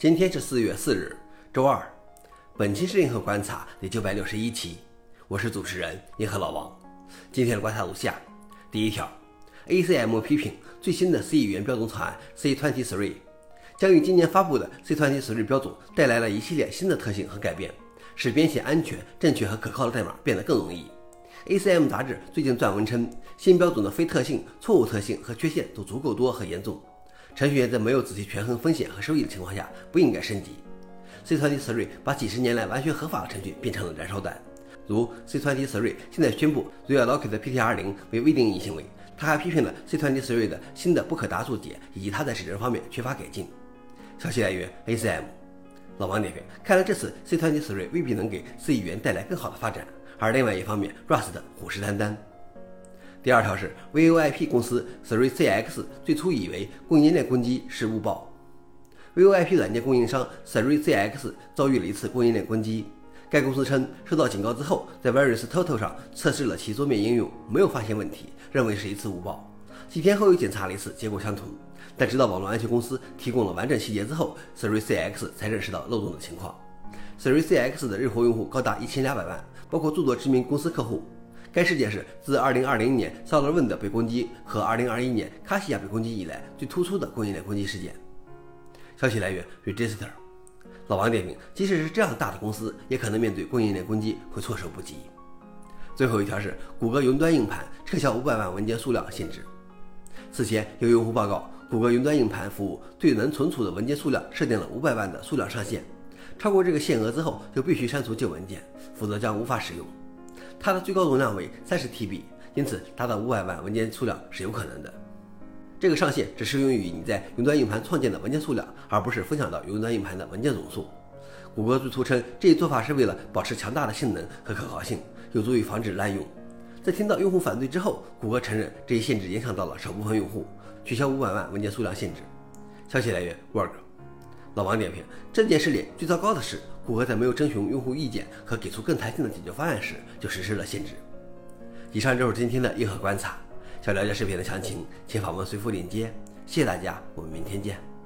今天是四月四日，周二。本期是银河观察第九百六十一期，我是主持人银河老王。今天的观察如下：第一条，ACM 批评最新的 C 语言标准草案 C23，将于今年发布的 C23 标准带来了一系列新的特性和改变，使编写安全、正确和可靠的代码变得更容易。ACM 杂志最近撰文称，新标准的非特性、错误特性和缺陷都足够多和严重。程序员在没有仔细权衡风险和收益的情况下，不应该升级。C23 把几十年来完全合法的程序变成了燃烧弹，如 C23 现在宣布 Reallocate 的 PTR0 为未定义行为。他还批评了 C23 的新的不可达注解以及它在使用方面缺乏改进。消息来源：ACM。老王点评：看来这次 C23 未必能给 C 语言带来更好的发展。而另外一方面，Rust 虎视眈眈。第二条是 VoIP 公司 3CX 最初以为供应链攻击是误报。VoIP 软件供应商 3CX 遭遇了一次供应链攻击。该公司称，收到警告之后，在 VirusTotal 上测试了其桌面应用，没有发现问题，认为是一次误报。几天后又检查了一次，结果相同。但直到网络安全公司提供了完整细节之后，3CX 才认识到漏洞的情况。3CX 的日活用户高达一千两百万，包括诸多知名公司客户。该事件是自2020年 SolarWind 被攻击和2021年卡西亚被攻击以来最突出的供应链攻击事件。消息来源：Register。老王点评：即使是这样大的公司，也可能面对供应链攻击会措手不及。最后一条是谷歌云端硬盘撤销500万文件数量限制。此前有用户报告，谷歌云端硬盘服务对能存储的文件数量设定了500万的数量上限，超过这个限额之后就必须删除旧文件，否则将无法使用。它的最高容量为三十 TB，因此达到五百万文件数量是有可能的。这个上限只适用于你在云端硬盘创建的文件数量，而不是分享到云端硬盘的文件总数。谷歌最初称这一做法是为了保持强大的性能和可靠性，有助于防止滥用。在听到用户反对之后，谷歌承认这一限制影响到了少部分用户，取消五百万文件数量限制。消息来源：Work。老王点评：这件事里最糟糕的是。谷歌在没有征询用户意见和给出更弹性的解决方案时，就实施了限制。以上就是今天的硬核观察。想了解视频的详情，请访问随附链接。谢谢大家，我们明天见。